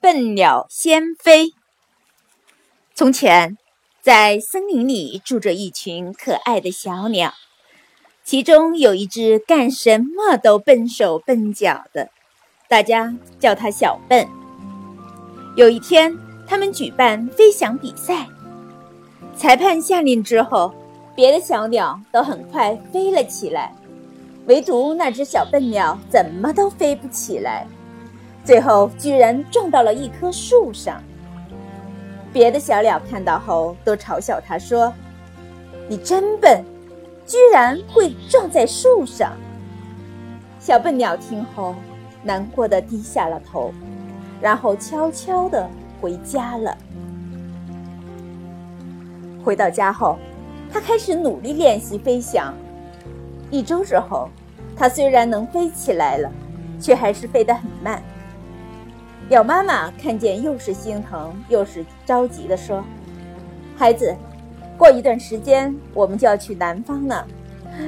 笨鸟先飞。从前，在森林里住着一群可爱的小鸟，其中有一只干什么都笨手笨脚的，大家叫它小笨。有一天，他们举办飞翔比赛，裁判下令之后，别的小鸟都很快飞了起来。唯独那只小笨鸟怎么都飞不起来，最后居然撞到了一棵树上。别的小鸟看到后都嘲笑他说：“你真笨，居然会撞在树上。”小笨鸟听后难过的低下了头，然后悄悄的回家了。回到家后，他开始努力练习飞翔。一周之后，它虽然能飞起来了，却还是飞得很慢。鸟妈妈看见，又是心疼又是着急地说：“孩子，过一段时间我们就要去南方呢，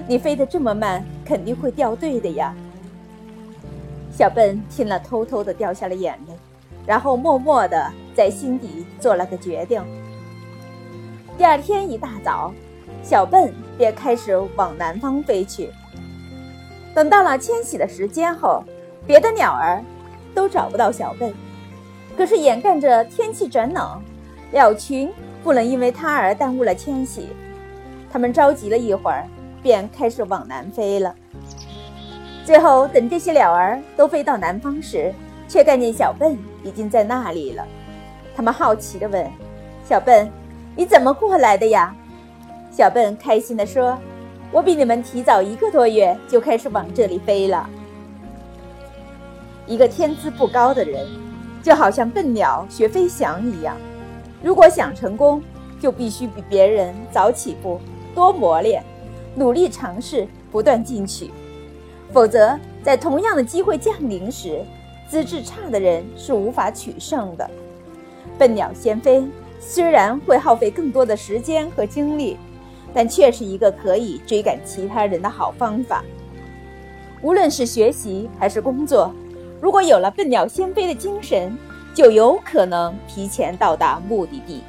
你飞得这么慢，肯定会掉队的呀。”小笨听了，偷偷地掉下了眼泪，然后默默地在心底做了个决定。第二天一大早。小笨便开始往南方飞去。等到了迁徙的时间后，别的鸟儿都找不到小笨。可是眼看着天气转冷，鸟群不能因为它而耽误了迁徙。他们着急了一会儿，便开始往南飞了。最后，等这些鸟儿都飞到南方时，却看见小笨已经在那里了。他们好奇地问：“小笨，你怎么过来的呀？”小笨开心地说：“我比你们提早一个多月就开始往这里飞了。一个天资不高的人，就好像笨鸟学飞翔一样，如果想成功，就必须比别人早起步，多磨练，努力尝试，不断进取。否则，在同样的机会降临时，资质差的人是无法取胜的。笨鸟先飞，虽然会耗费更多的时间和精力。”但却是一个可以追赶其他人的好方法。无论是学习还是工作，如果有了笨鸟先飞的精神，就有可能提前到达目的地。